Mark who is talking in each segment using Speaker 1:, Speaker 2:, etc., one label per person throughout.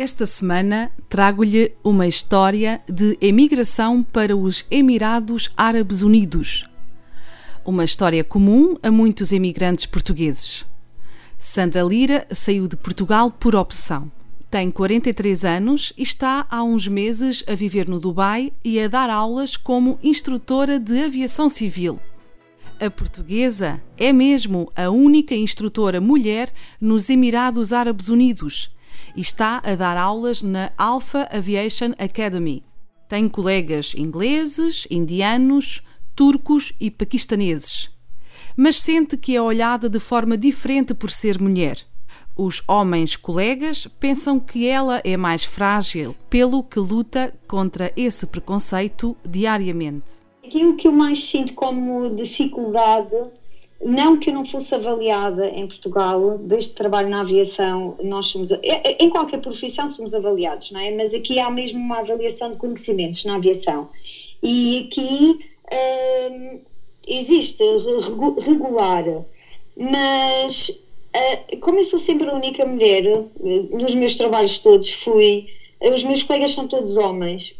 Speaker 1: Esta semana trago-lhe uma história de emigração para os Emirados Árabes Unidos. Uma história comum a muitos emigrantes portugueses. Sandra Lira saiu de Portugal por opção. Tem 43 anos e está há uns meses a viver no Dubai e a dar aulas como instrutora de aviação civil. A portuguesa é mesmo a única instrutora mulher nos Emirados Árabes Unidos e está a dar aulas na Alpha Aviation Academy. Tem colegas ingleses, indianos, turcos e paquistaneses. Mas sente que é olhada de forma diferente por ser mulher. Os homens colegas pensam que ela é mais frágil, pelo que luta contra esse preconceito diariamente.
Speaker 2: Aquilo que eu mais sinto como dificuldade não que eu não fosse avaliada em Portugal, desde trabalho na aviação, nós somos, é, é, em qualquer profissão somos avaliados, não é? Mas aqui há mesmo uma avaliação de conhecimentos na aviação. E aqui hum, existe regular, mas uh, como eu sou sempre a única mulher, nos meus trabalhos todos fui, os meus colegas são todos homens,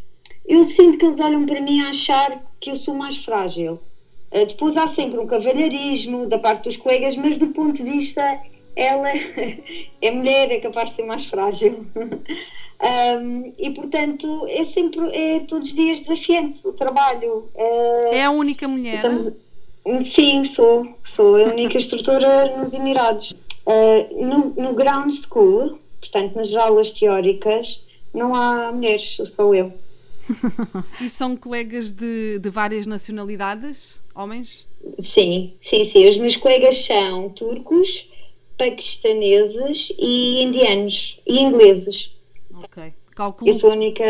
Speaker 2: eu sinto que eles olham para mim a achar que eu sou mais frágil eh, depois há sempre um cavalheirismo da parte dos colegas, mas do ponto de vista, ela é mulher, é capaz de ser mais frágil. Um, e portanto é sempre, é todos os dias desafiante o trabalho.
Speaker 1: Uh, é a única mulher? Estamos,
Speaker 2: sim, sou, sou a única instrutora nos Emirados. Uh, no, no ground school, portanto nas aulas teóricas, não há mulheres, sou eu.
Speaker 1: e são colegas de, de várias nacionalidades? homens?
Speaker 2: Sim, sim, sim. Os meus colegas são turcos, paquistaneses e indianos e ingleses.
Speaker 1: Ok. Calculo,
Speaker 2: Eu sou a única.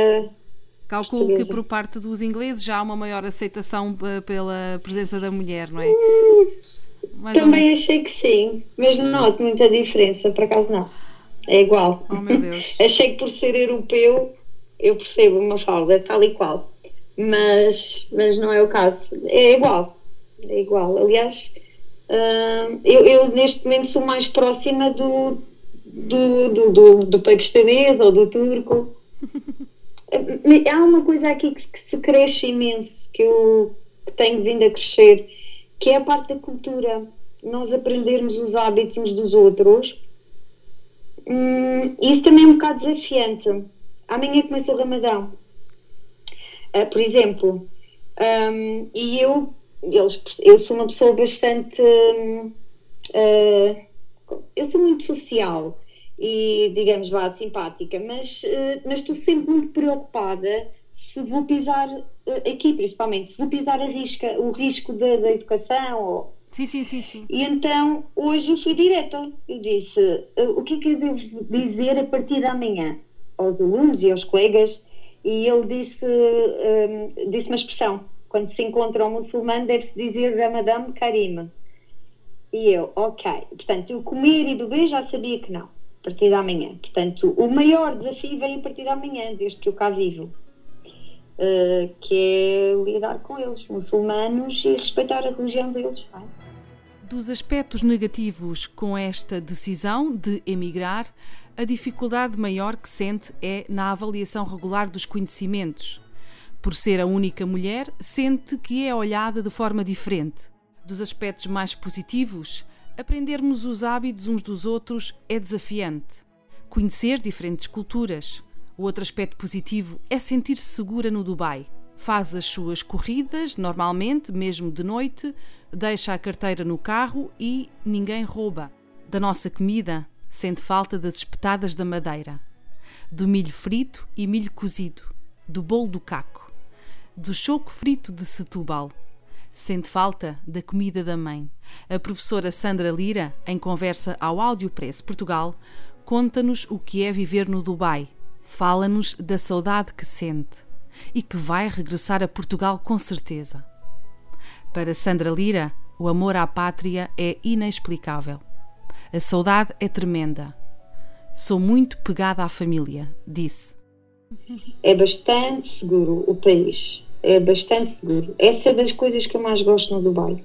Speaker 1: Calculo portuguesa. que por parte dos ingleses já há uma maior aceitação pela presença da mulher, não é?
Speaker 2: Hum, também achei que sim, mas não noto muita diferença, por acaso não. É igual.
Speaker 1: Oh, meu Deus.
Speaker 2: achei que por ser europeu eu percebo uma falda tal e qual mas, mas não é o caso. É igual, é igual. Aliás, uh, eu, eu, neste momento sou mais próxima do, do, do, do, do paquistanês ou do turco. Há uma coisa aqui que, que se cresce imenso, que eu que tenho vindo a crescer, que é a parte da cultura. Nós aprendermos os hábitos uns dos outros. Hum, isso também é um bocado desafiante. Amanhã começa o Ramadão Uh, por exemplo, um, e eu, eles, eu sou uma pessoa bastante. Uh, eu sou muito social e, digamos, vá, simpática, mas, uh, mas estou sempre muito preocupada se vou pisar aqui, principalmente, se vou pisar a risca, o risco da, da educação. Ou...
Speaker 1: Sim, sim, sim, sim.
Speaker 2: E então, hoje eu fui direta. Eu disse: o que é que eu devo dizer a partir de amanhã aos alunos e aos colegas? e ele disse, um, disse uma expressão: quando se encontra um muçulmano, deve-se dizer Ramadan Karim. E eu, ok. Portanto, o comer e beber já sabia que não, a partir de amanhã. Portanto, o maior desafio veio a partir de amanhã, desde que eu cá vivo. Uh, que é lidar com eles, muçulmanos, e respeitar a religião deles. Vai.
Speaker 1: Dos aspectos negativos com esta decisão de emigrar, a dificuldade maior que sente é na avaliação regular dos conhecimentos. Por ser a única mulher, sente que é olhada de forma diferente. Dos aspectos mais positivos, aprendermos os hábitos uns dos outros é desafiante. Conhecer diferentes culturas. O outro aspecto positivo é sentir-se segura no Dubai. Faz as suas corridas, normalmente, mesmo de noite, deixa a carteira no carro e ninguém rouba. Da nossa comida, sente falta das espetadas da madeira, do milho frito e milho cozido, do bolo do caco, do choco frito de Setúbal. Sente falta da comida da mãe. A professora Sandra Lira, em conversa ao Áudio Press Portugal, conta-nos o que é viver no Dubai. Fala-nos da saudade que sente e que vai regressar a Portugal com certeza. Para Sandra Lira, o amor à pátria é inexplicável. A saudade é tremenda. Sou muito pegada à família, disse.
Speaker 2: É bastante seguro o país. É bastante seguro. Essa é das coisas que eu mais gosto no Dubai.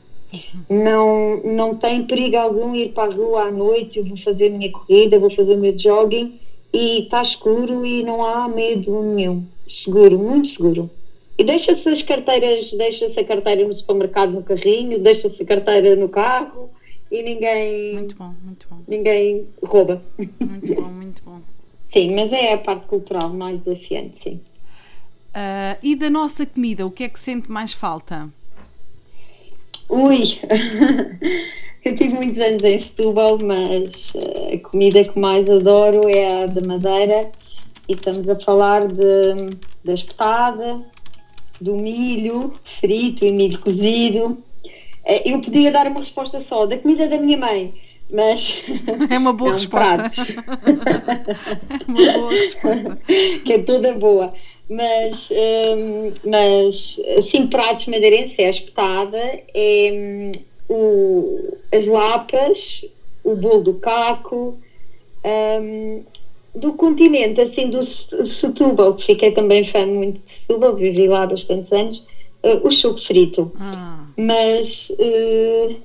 Speaker 2: Não, não tem perigo algum ir para a rua à noite. Eu vou fazer a minha corrida, vou fazer o meu jogging e está escuro e não há medo nenhum. Seguro, muito seguro. E deixa-se as carteiras, deixa-se a carteira no supermercado no carrinho, deixa-se a carteira no carro e ninguém.
Speaker 1: Muito bom, muito bom.
Speaker 2: Ninguém rouba.
Speaker 1: Muito bom, muito bom.
Speaker 2: sim, mas é a parte cultural mais desafiante, sim.
Speaker 1: Uh, e da nossa comida, o que é que sente mais falta?
Speaker 2: Ui! Eu tive muitos anos em Setúbal, mas a comida que mais adoro é a da Madeira e estamos a falar de, da espetada, do milho frito e milho cozido. Eu podia dar uma resposta só da comida da minha mãe, mas.
Speaker 1: É uma boa resposta. é uma boa resposta.
Speaker 2: que é toda boa. Mas, hum, mas cinco pratos madeirenses é a espetada, é hum, o, as lapas, o bolo do caco, hum, do continente, assim, do Setúbal, que fiquei também fã muito de Setúbal, vivi lá há bastantes anos, o choco frito.
Speaker 1: Ah.
Speaker 2: Mas uh,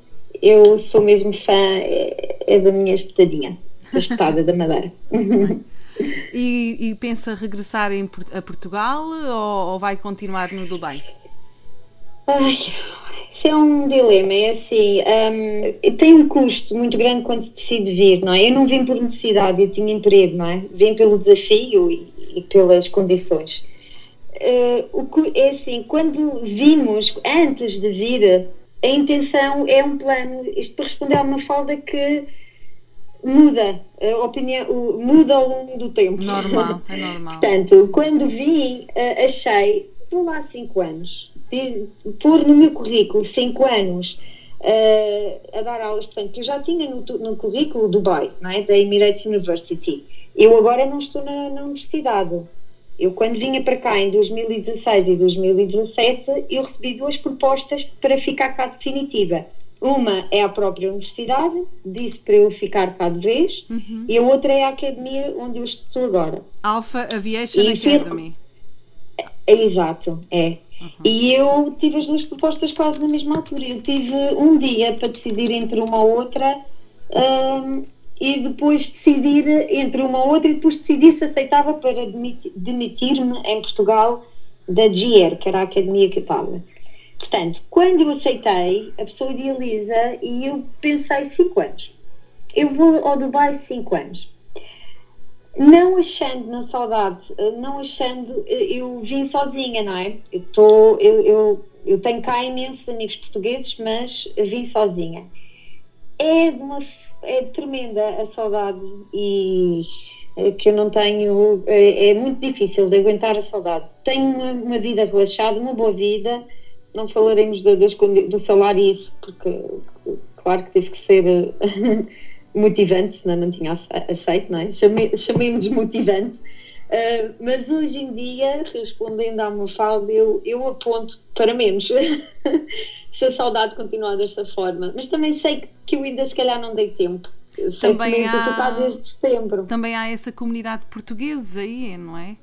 Speaker 2: eu sou mesmo fã, é, é da minha espetadinha, da espetada da Madeira.
Speaker 1: E, e, pensa regressar em, a Portugal ou, ou, vai continuar no Dubai?
Speaker 2: Ai, isso é um dilema, é assim, um, tem um custo muito grande quando se decide vir, não é? Eu não vim por necessidade, eu tinha emprego, não é? Vim pelo desafio e, e pelas condições. Uh, o que, é assim, quando vimos, antes de vir, a intenção é um plano, isto para responder a uma falda que muda, a opinião muda ao longo do tempo.
Speaker 1: Normal, é normal.
Speaker 2: Portanto, quando vim, uh, achei, vou lá há 5 anos, pôr no meu currículo 5 anos uh, a dar aulas, portanto, eu já tinha no, no currículo Dubai, não é? da Emirates University. Eu agora não estou na, na universidade. Eu, quando vinha para cá em 2016 e 2017, eu recebi duas propostas para ficar cá definitiva. Uma é a própria universidade, disse para eu ficar cá de vez,
Speaker 1: uhum.
Speaker 2: e a outra é a academia onde eu estou agora.
Speaker 1: Alpha Aviation e Academy.
Speaker 2: É, exato, é. Uhum. E eu tive as duas propostas quase na mesma altura. Eu tive um dia para decidir entre uma ou outra um, e depois decidir entre uma ou outra e depois decidi se aceitava para demitir-me em Portugal da GR, que era a academia estava. Portanto, quando eu aceitei, a pessoa idealiza e eu pensei 5 anos. Eu vou ao Dubai 5 anos. Não achando na saudade, não achando, eu vim sozinha, não é? Eu, tô, eu, eu, eu tenho cá imensos amigos portugueses, mas vim sozinha. É de uma é tremenda a saudade e é que eu não tenho, é, é, muito difícil de aguentar a saudade. Tenho uma, uma vida relaxada, uma boa vida, não falaremos do, do salário isso, porque claro que teve que ser motivante, senão não tinha aceito, não é? Chame, chamemos motivante. Uh, mas hoje em dia, respondendo à Mafalda, eu, eu aponto para menos. se a saudade continuar desta forma. Mas também sei que eu ainda se calhar não dei tempo. Sei também que há, desde setembro.
Speaker 1: Também há essa comunidade portuguesa aí, não é?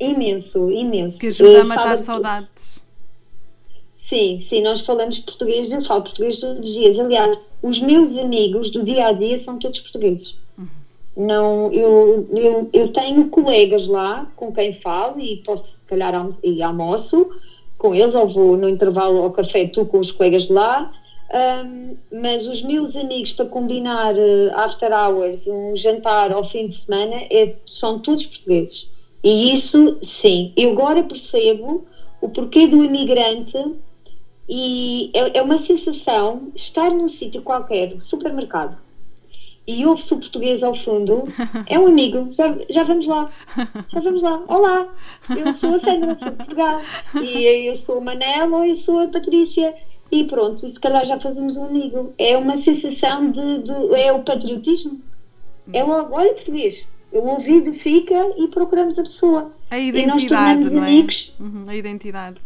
Speaker 2: Imenso, imenso.
Speaker 1: Que ajuda a matar saudades.
Speaker 2: Sim, sim, nós falamos português, eu falo português todos os dias. Aliás, os meus amigos do dia a dia são todos portugueses.
Speaker 1: Uhum.
Speaker 2: Não, eu, eu, eu tenho colegas lá com quem falo e posso, se calhar, e almoço com eles, ou vou no intervalo ao café, tu com os colegas de lá. Um, mas os meus amigos para combinar uh, after hours, um jantar ao fim de semana, é, são todos portugueses. E isso, sim, eu agora percebo o porquê do imigrante e é, é uma sensação estar num sítio qualquer, supermercado, e ouve-se o português ao fundo, é um amigo, já, já vamos lá, já vamos lá, olá, eu sou a Sandra, sou de Portugal, e eu sou a Manela ou eu sou a Patrícia, e pronto, se calhar já fazemos um amigo. É uma sensação de, de é o patriotismo. É logo, olha português. O ouvido fica e procuramos a pessoa.
Speaker 1: A
Speaker 2: e nós
Speaker 1: identidade,
Speaker 2: tornamos
Speaker 1: não é?
Speaker 2: amigos.
Speaker 1: Uhum, a identidade.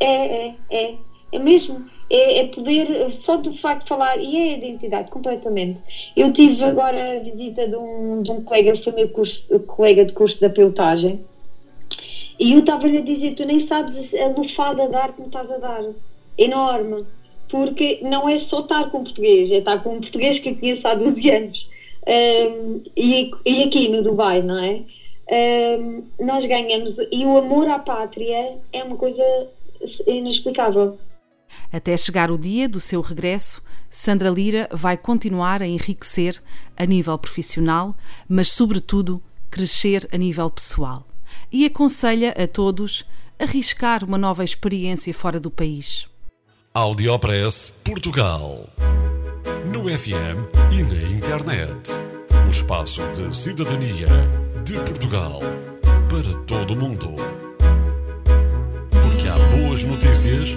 Speaker 2: É, é, é. É mesmo. É, é poder, só do facto de falar, e é a identidade, completamente. Eu tive agora a visita de um, de um colega, foi meu curso, colega de curso da pilotagem, e eu estava-lhe a dizer: Tu nem sabes a lufada de ar que me estás a dar. Enorme. Porque não é só estar com português, é estar com um português que eu conheço há 12 anos. Um, e, e aqui no Dubai, não é? Um, nós ganhamos. E o amor à pátria é uma coisa inexplicável.
Speaker 1: Até chegar o dia do seu regresso, Sandra Lira vai continuar a enriquecer a nível profissional, mas, sobretudo, crescer a nível pessoal. E aconselha a todos arriscar uma nova experiência fora do país.
Speaker 3: Audiopress Portugal. No FM e na internet. O espaço de cidadania de Portugal para todo o mundo. Porque há boas notícias